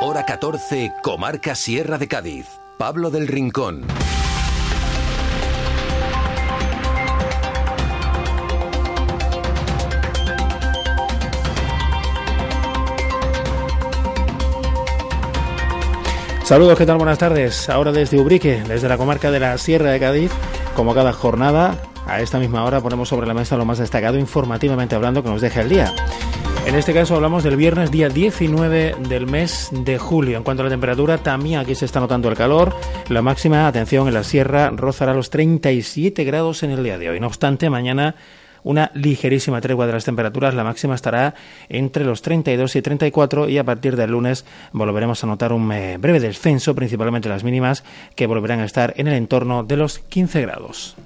Hora 14, Comarca Sierra de Cádiz. Pablo del Rincón. Saludos, ¿qué tal? Buenas tardes. Ahora desde Ubrique, desde la comarca de la Sierra de Cádiz, como cada jornada, a esta misma hora ponemos sobre la mesa lo más destacado informativamente hablando que nos deja el día. En este caso hablamos del viernes día 19 del mes de julio. En cuanto a la temperatura, también aquí se está notando el calor. La máxima, atención, en la sierra rozará los 37 grados en el día de hoy. No obstante, mañana una ligerísima tregua de las temperaturas. La máxima estará entre los 32 y 34 y a partir del lunes volveremos a notar un eh, breve descenso, principalmente las mínimas, que volverán a estar en el entorno de los 15 grados.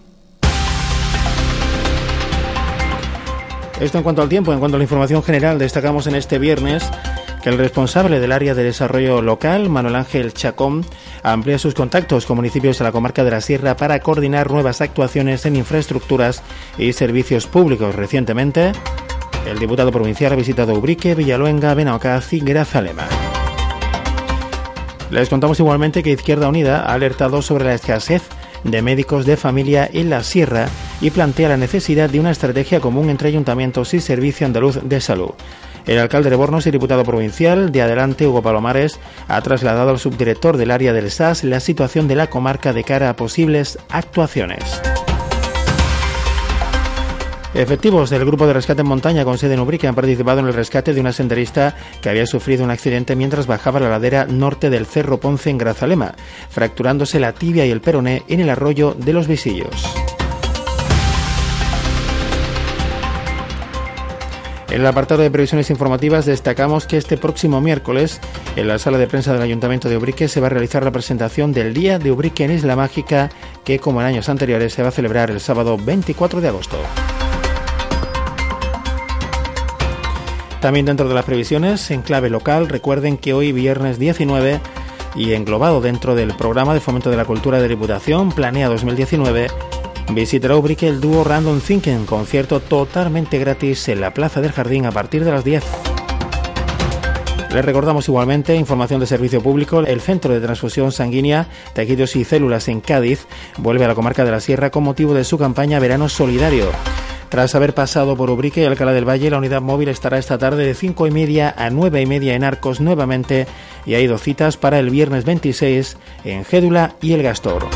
Esto en cuanto al tiempo, en cuanto a la información general, destacamos en este viernes que el responsable del área de desarrollo local, Manuel Ángel Chacón, amplía sus contactos con municipios de la comarca de la Sierra para coordinar nuevas actuaciones en infraestructuras y servicios públicos. Recientemente, el diputado provincial ha visitado Ubrique, Villaluenga, Benaocaz y Grazalema. Les contamos igualmente que Izquierda Unida ha alertado sobre la escasez de médicos de familia en la Sierra y plantea la necesidad de una estrategia común entre ayuntamientos y Servicio Andaluz de Salud. El alcalde de Bornos y diputado provincial de Adelante, Hugo Palomares, ha trasladado al subdirector del área del SAS la situación de la comarca de cara a posibles actuaciones. Efectivos del Grupo de Rescate en Montaña con sede en Ubrique han participado en el rescate de una senderista que había sufrido un accidente mientras bajaba la ladera norte del Cerro Ponce en Grazalema, fracturándose la tibia y el peroné en el arroyo de los Visillos. En el apartado de previsiones informativas destacamos que este próximo miércoles en la sala de prensa del Ayuntamiento de Ubrique se va a realizar la presentación del Día de Ubrique en Isla Mágica que como en años anteriores se va a celebrar el sábado 24 de agosto. También dentro de las previsiones, en clave local, recuerden que hoy viernes 19 y englobado dentro del programa de fomento de la cultura de Diputación Planea 2019, visitará Ubrique el dúo Random Thinking, concierto totalmente gratis en la Plaza del Jardín a partir de las 10. Les recordamos igualmente información de servicio público. El Centro de Transfusión Sanguínea, Tejidos y Células en Cádiz vuelve a la comarca de la Sierra con motivo de su campaña Verano Solidario. Tras haber pasado por Ubrique y Alcalá del Valle, la unidad móvil estará esta tarde de 5 y media a 9 y media en Arcos nuevamente y hay dos citas para el viernes 26 en Gédula y El Gastor.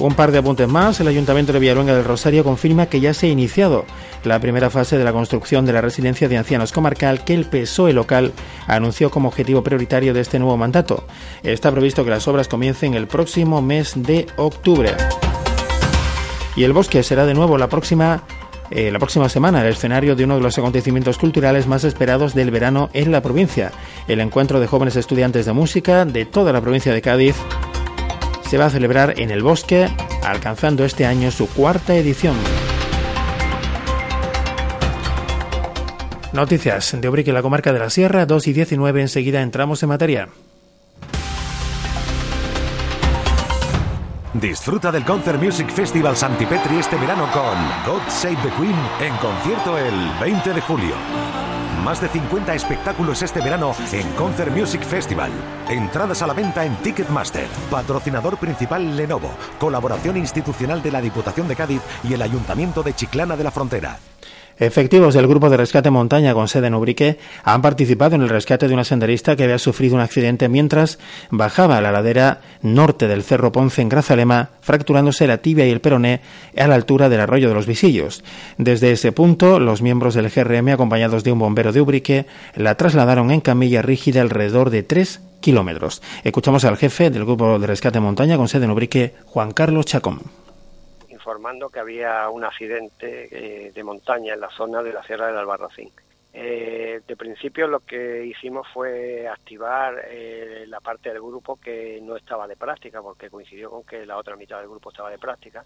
Un par de apuntes más. El Ayuntamiento de Villaluenga del Rosario confirma que ya se ha iniciado la primera fase de la construcción de la residencia de ancianos comarcal que el PSOE local anunció como objetivo prioritario de este nuevo mandato. Está previsto que las obras comiencen el próximo mes de octubre. Y el bosque será de nuevo la próxima eh, la próxima semana el escenario de uno de los acontecimientos culturales más esperados del verano en la provincia, el encuentro de jóvenes estudiantes de música de toda la provincia de Cádiz. Se va a celebrar en el bosque, alcanzando este año su cuarta edición. Noticias de Ubrique, la comarca de la Sierra, 2 y 19. Enseguida entramos en materia. Disfruta del Concert Music Festival Santipetri este verano con God Save the Queen en concierto el 20 de julio. Más de 50 espectáculos este verano en Concert Music Festival. Entradas a la venta en Ticketmaster. Patrocinador principal Lenovo. Colaboración institucional de la Diputación de Cádiz y el Ayuntamiento de Chiclana de la Frontera. Efectivos del Grupo de Rescate Montaña con sede en Ubrique han participado en el rescate de una senderista que había sufrido un accidente mientras bajaba la ladera norte del Cerro Ponce en Grazalema, fracturándose la tibia y el peroné a la altura del arroyo de los Visillos. Desde ese punto, los miembros del GRM, acompañados de un bombero de Ubrique, la trasladaron en camilla rígida alrededor de tres kilómetros. Escuchamos al jefe del Grupo de Rescate Montaña con sede en Ubrique, Juan Carlos Chacón informando que había un accidente eh, de montaña en la zona de la Sierra del Albarracín Eh, de principio lo que hicimos fue activar eh, la parte del grupo que no estaba de práctica, porque coincidió con que la otra mitad del grupo estaba de práctica.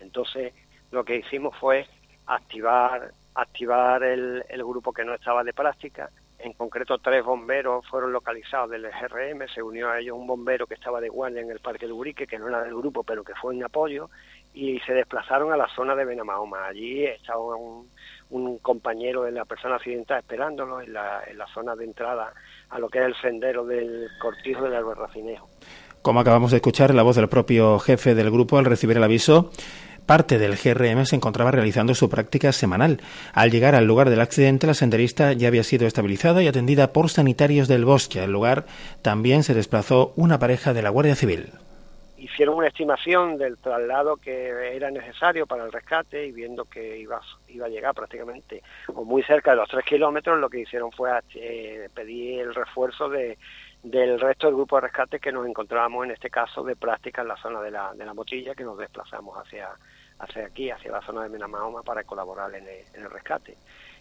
Entonces lo que hicimos fue activar, activar el, el grupo que no estaba de práctica. En concreto, tres bomberos fueron localizados del GRM. Se unió a ellos un bombero que estaba de guardia en el Parque de Urique, que no era del grupo, pero que fue en apoyo, y se desplazaron a la zona de Benamahoma. Allí estaba un, un compañero de la persona accidentada esperándolo en la, zona de entrada a lo que es el sendero del cortijo del alberracinejo. Como acabamos de escuchar, la voz del propio jefe del grupo al recibir el aviso, parte del GRM se encontraba realizando su práctica semanal. Al llegar al lugar del accidente, la senderista ya había sido estabilizada y atendida por sanitarios del bosque. Al lugar también se desplazó una pareja de la Guardia Civil hicieron una estimación del traslado que era necesario para el rescate y viendo que iba, iba a llegar prácticamente o muy cerca de los tres kilómetros, lo que hicieron fue eh, pedir el refuerzo de, del resto del grupo de rescate que nos encontrábamos en este caso de práctica en la zona de la, de la mochilla, que nos desplazamos hacia, hacia aquí, hacia la zona de Menamahoma para colaborar en el, en el rescate.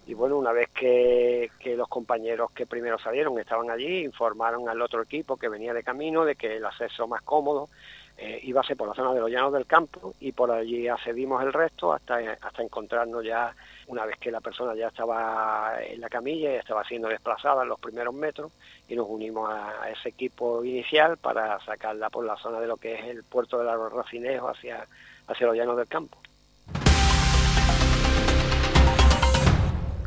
Y bueno, una vez que, que, los compañeros que primero salieron estaban allí, informaron al otro equipo que venía de camino de que el acceso más cómodo eh, ser por la zona de los llanos del campo y por allí accedimos el resto hasta, hasta encontrarnos ya, una vez que la persona ya estaba en la camilla y estaba siendo desplazada en los primeros metros y nos unimos a, ese equipo inicial para sacarla por la zona de lo que es el puerto de los Racinejo hacia, hacia los llanos del campo.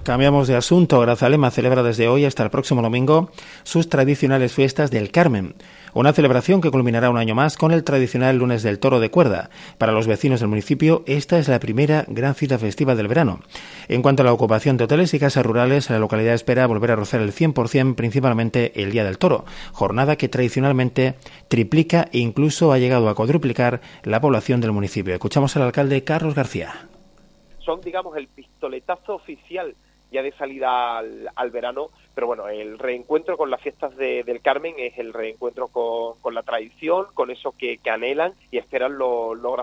Cambiamos de asunto. Grazalema celebra desde hoy hasta el próximo domingo sus tradicionales fiestas del Carmen. Una celebración que culminará un año más con el tradicional lunes del toro de cuerda. Para los vecinos del municipio, esta es la primera gran cita festiva del verano. En cuanto a la ocupación de hoteles y casas rurales, la localidad espera volver a rozar el 100%, principalmente el Día del Toro, jornada que tradicionalmente triplica e incluso ha llegado a cuadruplicar la población del municipio. Escuchamos al alcalde Carlos García. Son, digamos, el pistoletazo oficial ya de salida al, al, verano, pero bueno, el reencuentro con las fiestas de, del Carmen es el reencuentro con, con la tradición, con eso que, que anhelan y esperan los, los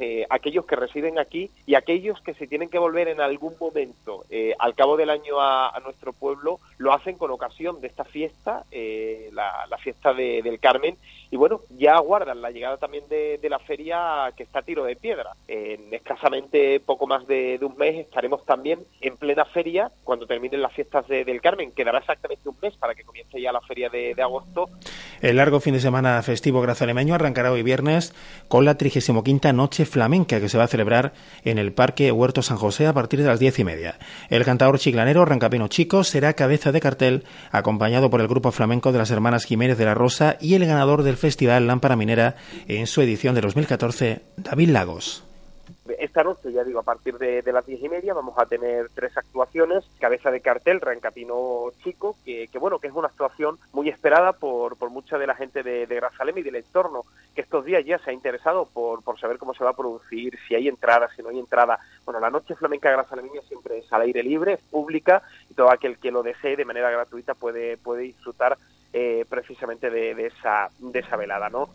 eh, aquellos que residen aquí y aquellos que se tienen que volver en algún momento. Eh, al cabo del año a, a, nuestro pueblo, lo hacen con ocasión de esta fiesta, eh, la, la, fiesta de, del Carmen, y bueno, ya aguardan la llegada también de, de la feria que está a tiro de piedra. En escasamente poco más de, de un mes estaremos también en plena feria cuando terminen las fiestas de, del Carmen. Quedará exactamente un mes para que comience ya la feria de agosto. El largo fin de semana festivo grazalemeño arrancará hoy viernes con la 35 Noche Flamenca que se va a celebrar en el Parque Huerto San José a partir de las diez y media. El cantador chiclanero Rancapino Chico será cabeza de cartel acompañado por el grupo flamenco de las hermanas Jiménez de la Rosa y el ganador del festival Lámpara Minera en su edición de 2014, David Lagos. Esta noche, ya digo, a partir de, las diez y media vamos a tener tres actuaciones. Cabeza de cartel, Rancapino Chico, que, que bueno, que es una actuación muy esperada por, por mucha de la gente de, de Grazalem y del entorno, que estos días ya se ha interesado por, por saber cómo se va a producir, si hay entrada, si no hay entrada. Bueno, la noche flamenca grazalemeña siempre es al aire libre, es pública, y todo aquel que lo desee de manera gratuita puede, puede disfrutar eh, precisamente de, de, esa, de esa velada, ¿no?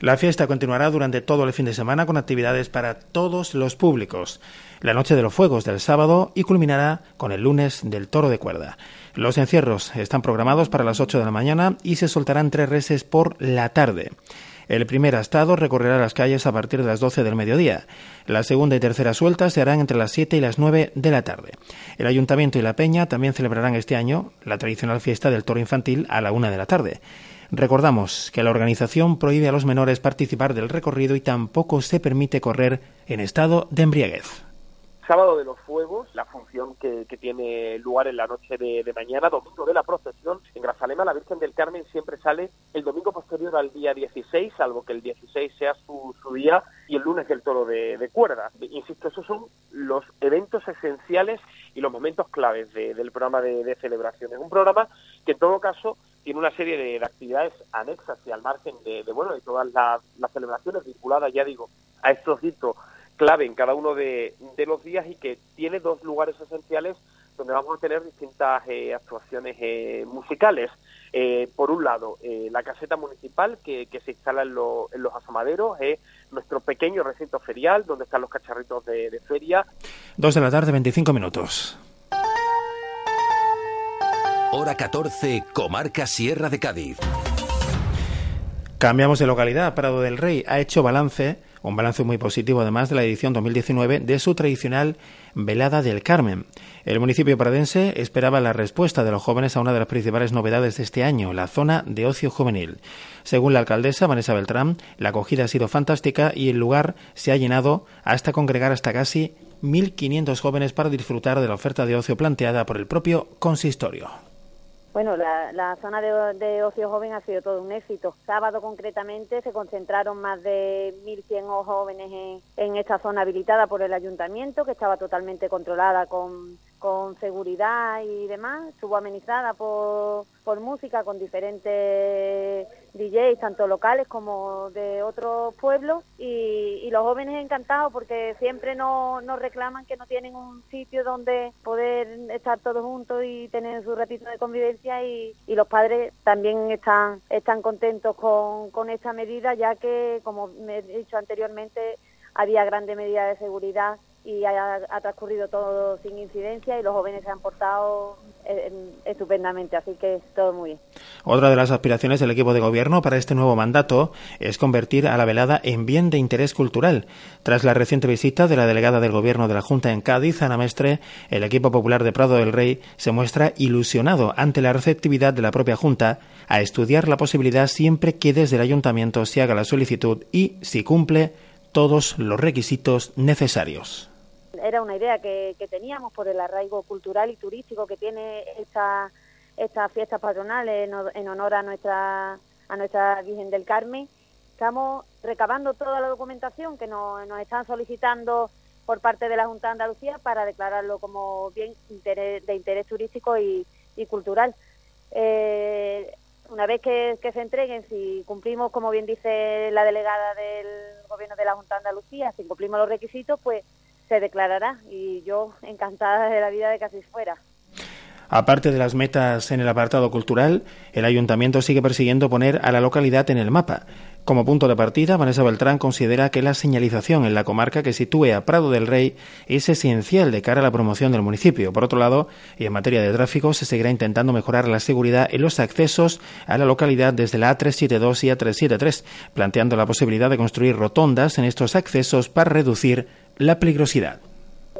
La fiesta continuará durante todo el fin de semana con actividades para todos los públicos. La noche de los fuegos del sábado y culminará con el lunes del toro de cuerda. Los encierros están programados para las 8 de la mañana y se soltarán tres reses por la tarde. El primer astado recorrerá las calles a partir de las 12 del mediodía. La segunda y tercera suelta se harán entre las 7 y las 9 de la tarde. El Ayuntamiento y la Peña también celebrarán este año la tradicional fiesta del toro infantil a la 1 de la tarde. Recordamos que la organización prohíbe a los menores participar del recorrido y tampoco se permite correr en estado de embriaguez. Sábado de los Fuegos, la función que, que tiene lugar en la noche de, mañana, domingo de la procesión. En Grazalema la Virgen del Carmen siempre sale el domingo posterior al día 16, salvo que el 16 sea su, su día, y el lunes del toro de, de, cuerda. Insisto, esos son los eventos esenciales y los momentos claves de, del programa de, de celebraciones. Un programa que en todo caso tiene una serie de, de actividades anexas y al margen de, bueno de todas las, las, celebraciones vinculadas, ya digo, a estos hitos clave en cada uno de, los días y que tiene dos lugares esenciales donde vamos a tener distintas eh, actuaciones eh, musicales. Eh, por un lado, eh, la caseta municipal que, se instala en, lo, en los asamaderos, es nuestro pequeño recinto ferial donde están los cacharritos de, de feria. Dos de la tarde, 25 minutos. Hora 14, Comarca Sierra de Cádiz. Cambiamos de localidad. Prado del Rey ha hecho balance, un balance muy positivo además de la edición 2019 de su tradicional Velada del Carmen. El municipio pradense esperaba la respuesta de los jóvenes a una de las principales novedades de este año, la zona de ocio juvenil. Según la alcaldesa Vanessa Beltrán, la acogida ha sido fantástica y el lugar se ha llenado hasta congregar hasta casi 1.500 jóvenes para disfrutar de la oferta de ocio planteada por el propio consistorio. Bueno, la, zona de, ocio joven ha sido todo un éxito. Sábado concretamente se concentraron más de 1.100 jóvenes en, en esta zona habilitada por el ayuntamiento, que estaba totalmente controlada con con seguridad y demás, estuvo amenizada por, por música con diferentes DJs, tanto locales como de otros pueblos, y, los jóvenes encantados porque siempre nos, nos reclaman que no tienen un sitio donde poder estar todos juntos y tener su ratito de convivencia, y, y los padres también están, están contentos con, con esta medida, ya que, como me he dicho anteriormente, había grandes medidas de seguridad y ha, transcurrido todo sin incidencia y los jóvenes se han portado eh, estupendamente, así que todo muy bien. Otra de las aspiraciones del equipo de gobierno para este nuevo mandato es convertir a la velada en bien de interés cultural. Tras la reciente visita de la delegada del gobierno de la Junta en Cádiz, Ana Mestre, el equipo popular de Prado del Rey se muestra ilusionado ante la receptividad de la propia Junta a estudiar la posibilidad siempre que desde el ayuntamiento se haga la solicitud y, si cumple, todos los requisitos necesarios era una idea que, teníamos por el arraigo cultural y turístico que tiene esta, estas fiestas patronales en, honor a nuestra, a nuestra Virgen del Carmen. Estamos recabando toda la documentación que nos, están solicitando por parte de la Junta de Andalucía para declararlo como bien de interés turístico y, cultural. Eh, una vez que, se entreguen, si cumplimos, como bien dice la delegada del Gobierno de la Junta de Andalucía, si cumplimos los requisitos, pues se declarará y yo encantada de la vida de que fuera. Aparte de las metas en el apartado cultural, el ayuntamiento sigue persiguiendo poner a la localidad en el mapa. Como punto de partida, Vanessa Beltrán considera que la señalización en la comarca que sitúe a Prado del Rey es esencial de cara a la promoción del municipio. Por otro lado, y en materia de tráfico, se seguirá intentando mejorar la seguridad en los accesos a la localidad desde la A372 y A373, planteando la posibilidad de construir rotondas en estos accesos para reducir la peligrosidad.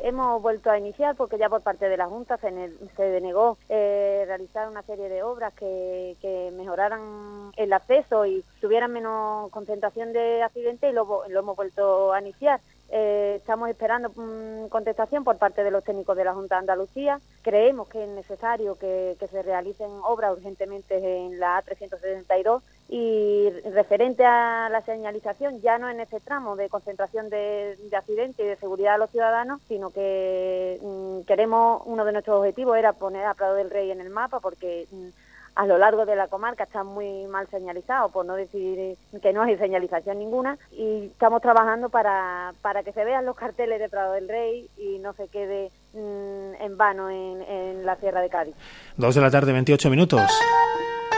Hemos vuelto a iniciar porque ya por parte de la Junta se, denegó eh, realizar una serie de obras que, mejoraran el acceso y tuvieran menos concentración de accidentes y lo, lo hemos vuelto a iniciar. Eh, estamos esperando mm, contestación por parte de los técnicos de la Junta de Andalucía. Creemos que es necesario que, se realicen obras urgentemente en la A372 y referente a la señalización, ya no en ese tramo de concentración de, accidentes y de seguridad de los ciudadanos, sino que mm, queremos, uno de nuestros objetivos era poner a Prado del Rey en el mapa porque... Mm, a lo largo de la comarca está muy mal señalizado, por no decir que no hay señalización ninguna, y estamos trabajando para, para que se vean los carteles de Prado del Rey y no se quede mm, en vano en, la Sierra de Cádiz. Dos de la tarde, 28 minutos.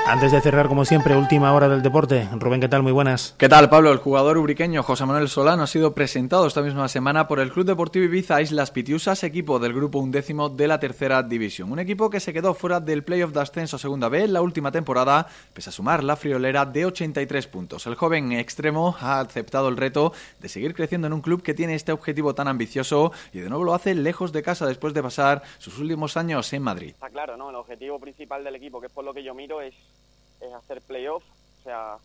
Antes de cerrar, como siempre, última hora del deporte. Rubén, ¿qué tal? Muy buenas. ¿Qué tal, Pablo? El jugador ubriqueño José Manuel Solano ha sido presentado esta misma semana por el Club Deportivo Ibiza Islas Pitiusas, equipo del grupo undécimo de la tercera división. Un equipo que se quedó fuera del playoff de ascenso segunda B en la última temporada, pese a sumar la friolera de 83 puntos. El joven extremo ha aceptado el reto de seguir creciendo en un club que tiene este objetivo tan ambicioso y de nuevo lo hace lejos de casa después de pasar sus últimos años en Madrid. Está claro, ¿no? El objetivo principal del equipo, que es por lo que yo miro, es es hacer playoff, o sea,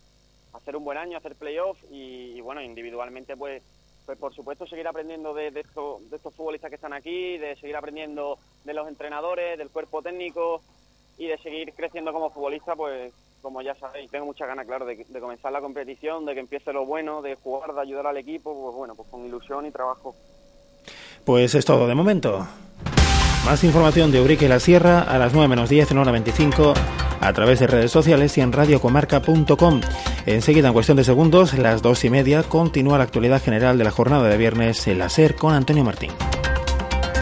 hacer un buen año, hacer playoff y, bueno, individualmente pues pues por supuesto seguir aprendiendo de, de, de estos futbolistas que están aquí, de seguir aprendiendo de los entrenadores, del cuerpo técnico y de seguir creciendo como futbolista, pues como ya sabéis, tengo muchas ganas, claro, de, de, comenzar la competición, de que empiece lo bueno, de jugar, de ayudar al equipo, pues bueno, pues con ilusión y trabajo. Pues es todo de momento. Más información de Urique y la Sierra a las 9 menos 10 en hora 25 a través de redes sociales y en radiocomarca.com. Enseguida, en cuestión de segundos, las dos y media, continúa la actualidad general de la jornada de viernes, el láser con Antonio Martín.